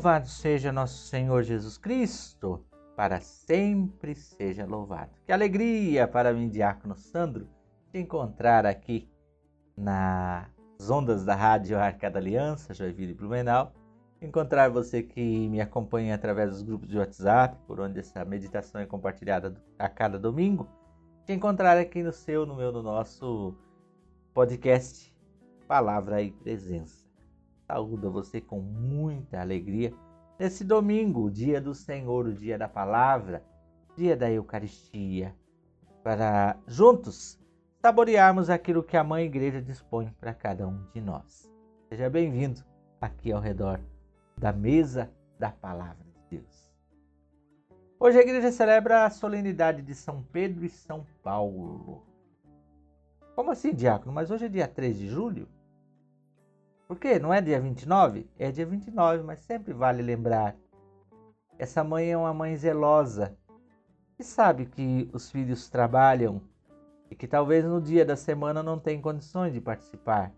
Louvado seja nosso Senhor Jesus Cristo, para sempre seja louvado. Que alegria para mim, Diácono Sandro, te encontrar aqui nas ondas da Rádio Arca da Aliança, Joinville e Blumenau. Encontrar você que me acompanha através dos grupos de WhatsApp, por onde essa meditação é compartilhada a cada domingo. Te encontrar aqui no seu, no meu, no nosso podcast Palavra e Presença. Saúdo você com muita alegria nesse domingo, dia do Senhor, o dia da palavra, dia da Eucaristia, para juntos saborearmos aquilo que a Mãe Igreja dispõe para cada um de nós. Seja bem-vindo aqui ao redor da mesa da Palavra de Deus. Hoje a igreja celebra a solenidade de São Pedro e São Paulo. Como assim, diácono? Mas hoje é dia 3 de julho? Por quê? Não é dia 29? É dia 29, mas sempre vale lembrar. Essa mãe é uma mãe zelosa e sabe que os filhos trabalham e que talvez no dia da semana não tem condições de participar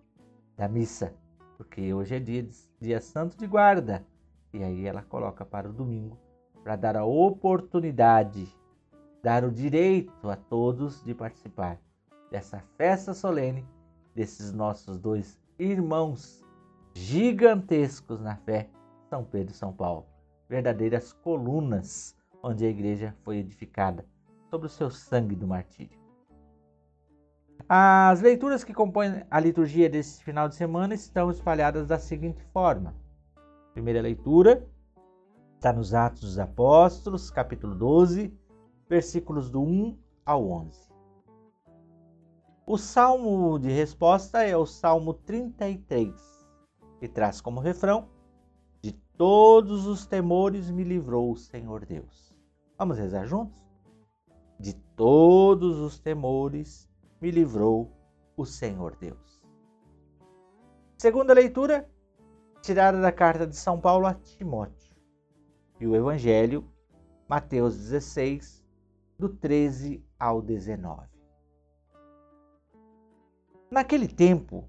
da missa, porque hoje é dia, dia santo de guarda. E aí ela coloca para o domingo para dar a oportunidade, dar o direito a todos de participar dessa festa solene desses nossos dois irmãos gigantescos na fé, São Pedro e São Paulo, verdadeiras colunas onde a igreja foi edificada sobre o seu sangue do martírio. As leituras que compõem a liturgia desse final de semana estão espalhadas da seguinte forma: primeira leitura está nos Atos dos Apóstolos, capítulo 12, versículos do 1 ao 11. O salmo de resposta é o Salmo 33 e traz como refrão: De todos os temores me livrou o Senhor Deus. Vamos rezar juntos? De todos os temores me livrou o Senhor Deus. Segunda leitura, tirada da carta de São Paulo a Timóteo. E o Evangelho, Mateus 16, do 13 ao 19. Naquele tempo,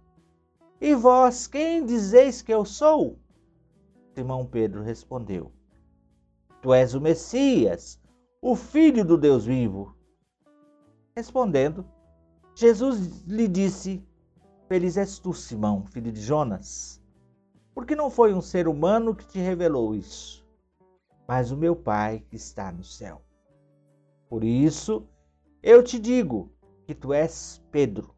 e vós, quem dizeis que eu sou? Simão Pedro respondeu: Tu és o Messias, o Filho do Deus vivo. Respondendo, Jesus lhe disse: Feliz és tu, Simão, filho de Jonas, porque não foi um ser humano que te revelou isso, mas o meu Pai que está no céu. Por isso, eu te digo que tu és Pedro,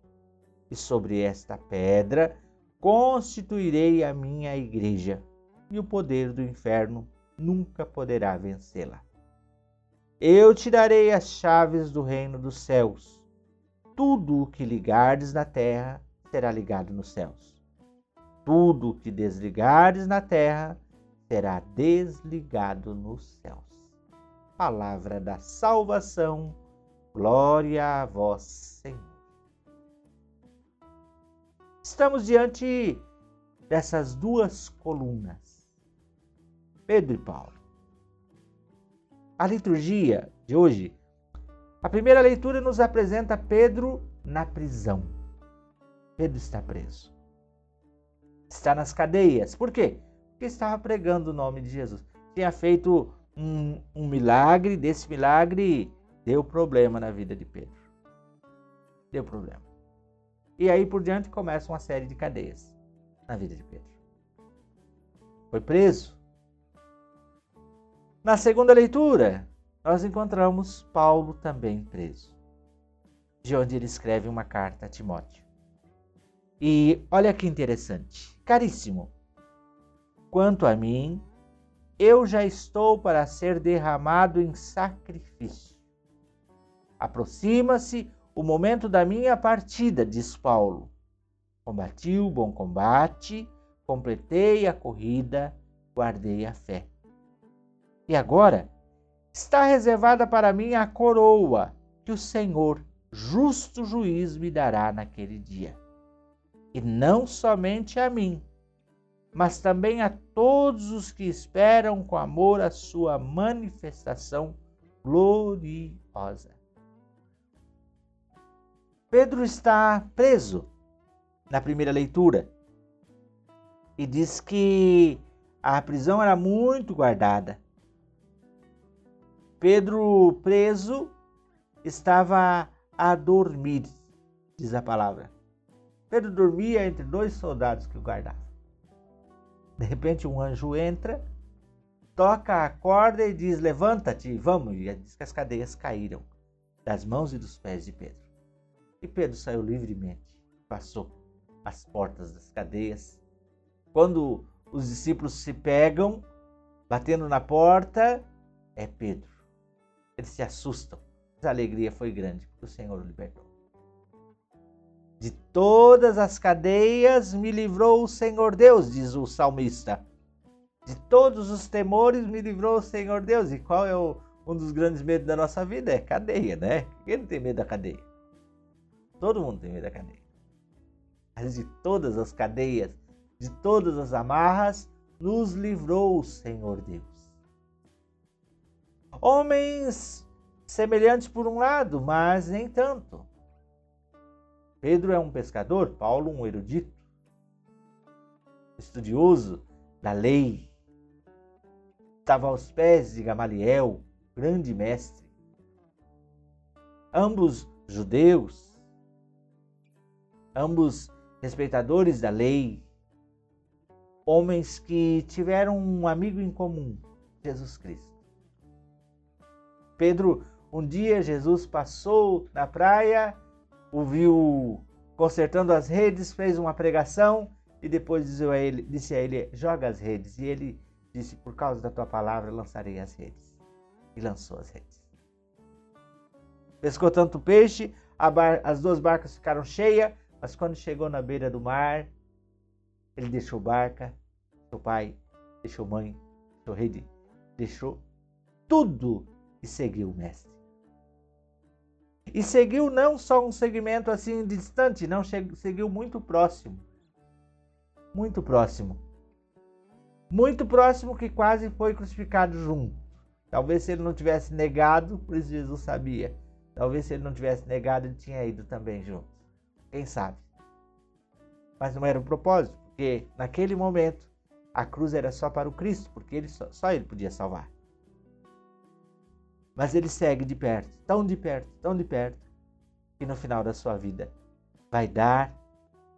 e sobre esta pedra constituirei a minha igreja, e o poder do inferno nunca poderá vencê-la. Eu te darei as chaves do reino dos céus. Tudo o que ligardes na terra será ligado nos céus. Tudo o que desligares na terra será desligado nos céus. Palavra da salvação. Glória a vós, Senhor. Estamos diante dessas duas colunas, Pedro e Paulo. A liturgia de hoje, a primeira leitura nos apresenta Pedro na prisão. Pedro está preso. Está nas cadeias. Por quê? Porque estava pregando o nome de Jesus. Tinha feito um, um milagre, desse milagre deu problema na vida de Pedro. Deu problema. E aí por diante começa uma série de cadeias na vida de Pedro. Foi preso. Na segunda leitura, nós encontramos Paulo também preso, de onde ele escreve uma carta a Timóteo. E olha que interessante, caríssimo. Quanto a mim, eu já estou para ser derramado em sacrifício. Aproxima-se o momento da minha partida, diz Paulo. Combati o bom combate, completei a corrida, guardei a fé. E agora está reservada para mim a coroa que o Senhor, justo juiz, me dará naquele dia. E não somente a mim, mas também a todos os que esperam com amor a sua manifestação gloriosa. Pedro está preso na primeira leitura e diz que a prisão era muito guardada. Pedro, preso, estava a dormir, diz a palavra. Pedro dormia entre dois soldados que o guardavam. De repente, um anjo entra, toca a corda e diz: Levanta-te, vamos. E diz que as cadeias caíram das mãos e dos pés de Pedro. E Pedro saiu livremente, passou as portas das cadeias. Quando os discípulos se pegam, batendo na porta, é Pedro. Eles se assustam. A alegria foi grande, porque o Senhor o libertou. De todas as cadeias me livrou o Senhor Deus, diz o salmista. De todos os temores me livrou o Senhor Deus. E qual é o, um dos grandes medos da nossa vida? É cadeia, né? Quem não tem medo da cadeia? Todo mundo tem medo da cadeia. Mas de todas as cadeias, de todas as amarras, nos livrou o Senhor Deus. Homens semelhantes por um lado, mas nem tanto. Pedro é um pescador, Paulo um erudito, estudioso da lei. Estava aos pés de Gamaliel, grande mestre. Ambos judeus, ambos respeitadores da lei, homens que tiveram um amigo em comum, Jesus Cristo. Pedro, um dia Jesus passou na praia o viu consertando as redes, fez uma pregação e depois disse a ele, disse a ele joga as redes. E ele disse, por causa da tua palavra, lançarei as redes. E lançou as redes. Pescou tanto peixe, as duas barcas ficaram cheias, mas quando chegou na beira do mar, ele deixou barca, seu pai, deixou mãe, deixou rede, deixou tudo e seguiu o mestre. E seguiu não só um segmento assim distante, não seguiu muito próximo. Muito próximo. Muito próximo que quase foi crucificado junto. Talvez se ele não tivesse negado, por isso Jesus sabia. Talvez se ele não tivesse negado, ele tinha ido também junto. Quem sabe? Mas não era o propósito, porque naquele momento a cruz era só para o Cristo, porque ele só, só ele podia salvar. Mas ele segue de perto, tão de perto, tão de perto, que no final da sua vida vai dar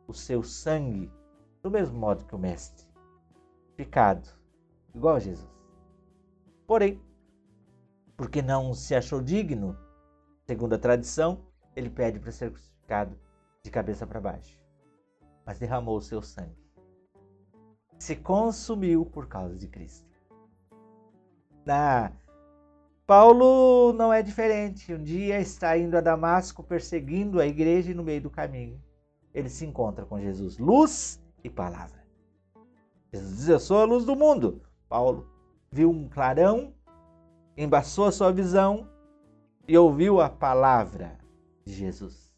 o seu sangue do mesmo modo que o Mestre, picado, igual a Jesus. Porém, porque não se achou digno, segundo a tradição, ele pede para ser crucificado de cabeça para baixo. Mas derramou o seu sangue. Se consumiu por causa de Cristo. Na Paulo não é diferente. Um dia está indo a Damasco perseguindo a igreja e no meio do caminho ele se encontra com Jesus, luz e palavra. Jesus diz: Eu sou a luz do mundo. Paulo viu um clarão, embaçou a sua visão e ouviu a palavra de Jesus.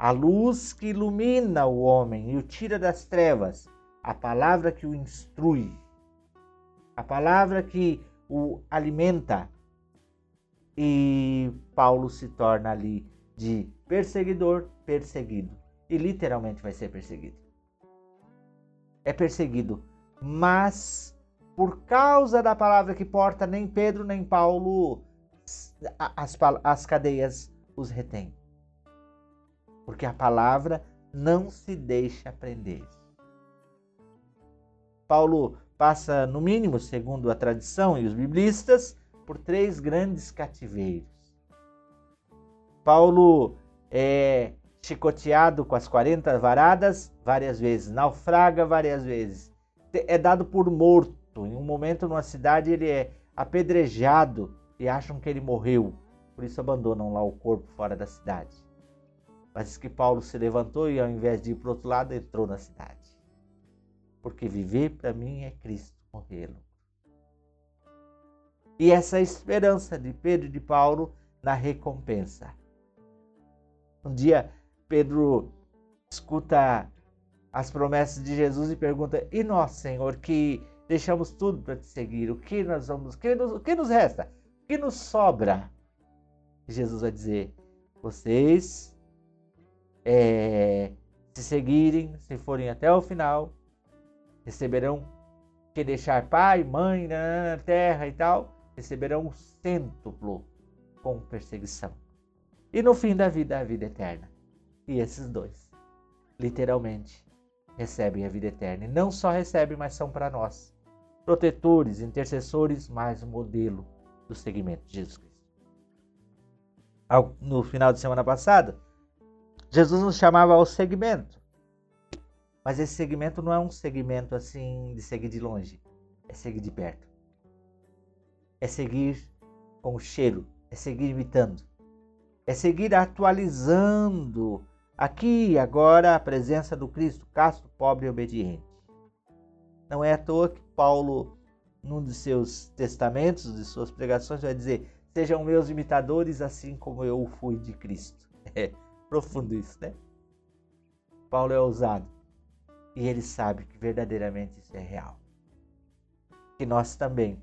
A luz que ilumina o homem e o tira das trevas, a palavra que o instrui, a palavra que o alimenta. E Paulo se torna ali de perseguidor, perseguido. E literalmente vai ser perseguido. É perseguido, mas por causa da palavra que porta, nem Pedro nem Paulo as, as cadeias os retêm. Porque a palavra não se deixa prender. Paulo passa, no mínimo, segundo a tradição e os biblistas, por três grandes cativeiros. Paulo é chicoteado com as 40 varadas várias vezes, naufraga várias vezes, é dado por morto. Em um momento, numa cidade, ele é apedrejado e acham que ele morreu, por isso abandonam lá o corpo fora da cidade. Mas diz que Paulo se levantou e, ao invés de ir para o outro lado, entrou na cidade porque viver para mim é Cristo, morrer. e essa esperança de Pedro e de Paulo na recompensa. Um dia, Pedro escuta as promessas de Jesus e pergunta: E nós, Senhor, que deixamos tudo para te seguir, o que nós vamos, o que nos, o que nos resta? O que nos sobra? Jesus vai dizer: Vocês, é, se seguirem, se forem até o final, receberão que deixar pai, mãe, na terra e tal, receberão o cêntuplo com perseguição. E no fim da vida, a vida eterna. E esses dois, literalmente, recebem a vida eterna. E não só recebem, mas são para nós protetores, intercessores, mais um modelo do segmento de Jesus Cristo. No final de semana passada, Jesus nos chamava ao segmento. Mas esse segmento não é um segmento assim de seguir de longe, é seguir de perto. É seguir com o cheiro, é seguir imitando, é seguir atualizando aqui e agora a presença do Cristo, casto, pobre e obediente. Não é à toa que Paulo, num de seus testamentos, de suas pregações, vai dizer: Sejam meus imitadores, assim como eu fui de Cristo. É profundo isso, né? Paulo é ousado e ele sabe que verdadeiramente isso é real. Que nós também,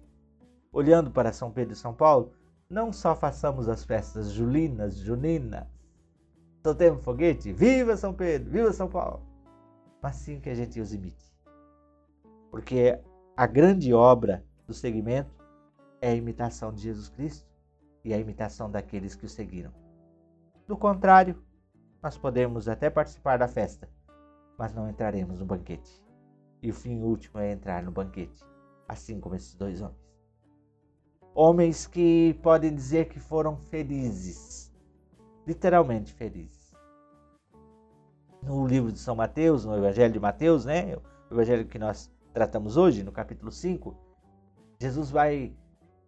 olhando para São Pedro e São Paulo, não só façamos as festas julinas, juninas, soltemos foguete, viva São Pedro, viva São Paulo, mas sim que a gente os imite. Porque a grande obra do segmento é a imitação de Jesus Cristo e a imitação daqueles que o seguiram. Do contrário, nós podemos até participar da festa, mas não entraremos no banquete. E o fim último é entrar no banquete, assim como esses dois homens. Homens que podem dizer que foram felizes, literalmente felizes. No livro de São Mateus, no Evangelho de Mateus, né? O evangelho que nós tratamos hoje, no capítulo 5, Jesus vai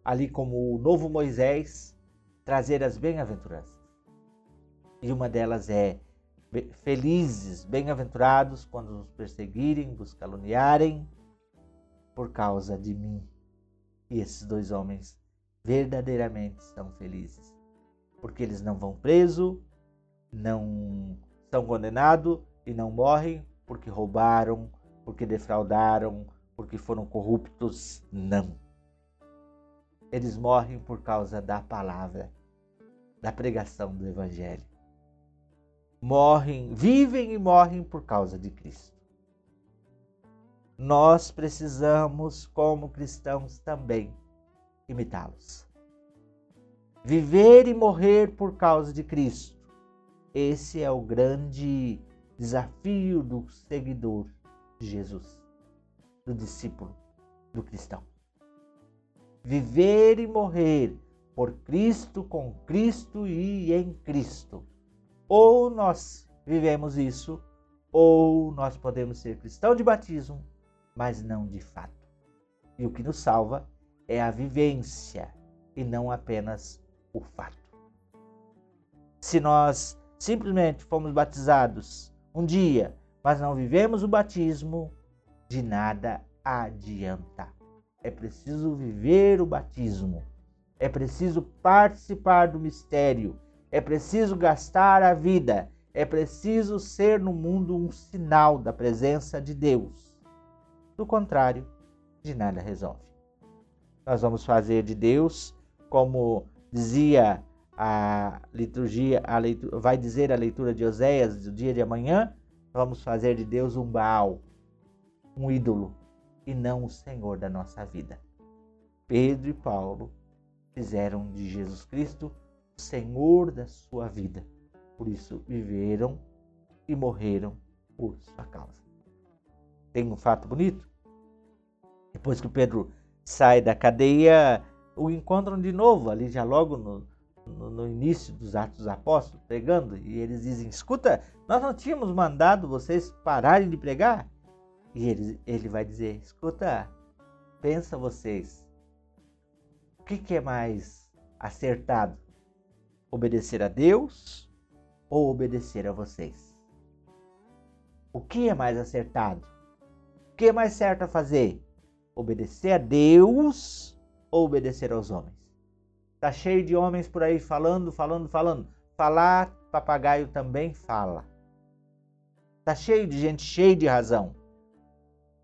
ali como o novo Moisés trazer as bem-aventuranças. E uma delas é Felizes, bem-aventurados quando nos perseguirem, vos caluniarem por causa de mim. E esses dois homens verdadeiramente são felizes, porque eles não vão preso, não são condenados e não morrem porque roubaram, porque defraudaram, porque foram corruptos. Não. Eles morrem por causa da palavra, da pregação do Evangelho morrem, vivem e morrem por causa de Cristo. Nós precisamos, como cristãos, também imitá-los. Viver e morrer por causa de Cristo. Esse é o grande desafio do seguidor de Jesus, do discípulo, do cristão. Viver e morrer por Cristo, com Cristo e em Cristo ou nós vivemos isso, ou nós podemos ser cristão de batismo, mas não de fato. E o que nos salva é a vivência e não apenas o fato. Se nós simplesmente fomos batizados um dia, mas não vivemos o batismo, de nada adianta. É preciso viver o batismo. É preciso participar do mistério é preciso gastar a vida. É preciso ser no mundo um sinal da presença de Deus. Do contrário, de nada resolve. Nós vamos fazer de Deus, como dizia a liturgia, a leitura, vai dizer a leitura de Oséias do dia de amanhã, vamos fazer de Deus um Baal, um ídolo, e não o Senhor da nossa vida. Pedro e Paulo fizeram de Jesus Cristo Senhor da sua vida. Por isso viveram e morreram por sua causa. Tem um fato bonito? Depois que Pedro sai da cadeia, o encontram de novo, ali já logo no, no, no, início dos Atos dos Apóstolos, pregando, e eles dizem: Escuta, nós não tínhamos mandado vocês pararem de pregar? E ele, ele vai dizer: Escuta, pensa vocês, o que, que é mais acertado? Obedecer a Deus ou obedecer a vocês? O que é mais acertado? O que é mais certo a fazer? Obedecer a Deus ou obedecer aos homens? Está cheio de homens por aí falando, falando, falando. Falar, papagaio também fala. Está cheio de gente cheia de razão,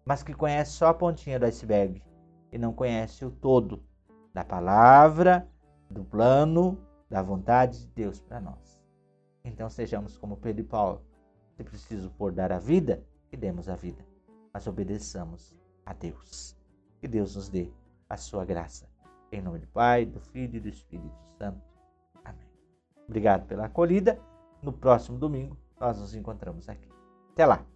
mas que conhece só a pontinha do iceberg e não conhece o todo da palavra, do plano, da vontade de Deus para nós. Então sejamos como Pedro e Paulo. Se preciso por dar a vida, que demos a vida, mas obedeçamos a Deus. Que Deus nos dê a sua graça. Em nome do Pai, do Filho e do Espírito Santo. Amém. Obrigado pela acolhida. No próximo domingo, nós nos encontramos aqui. Até lá!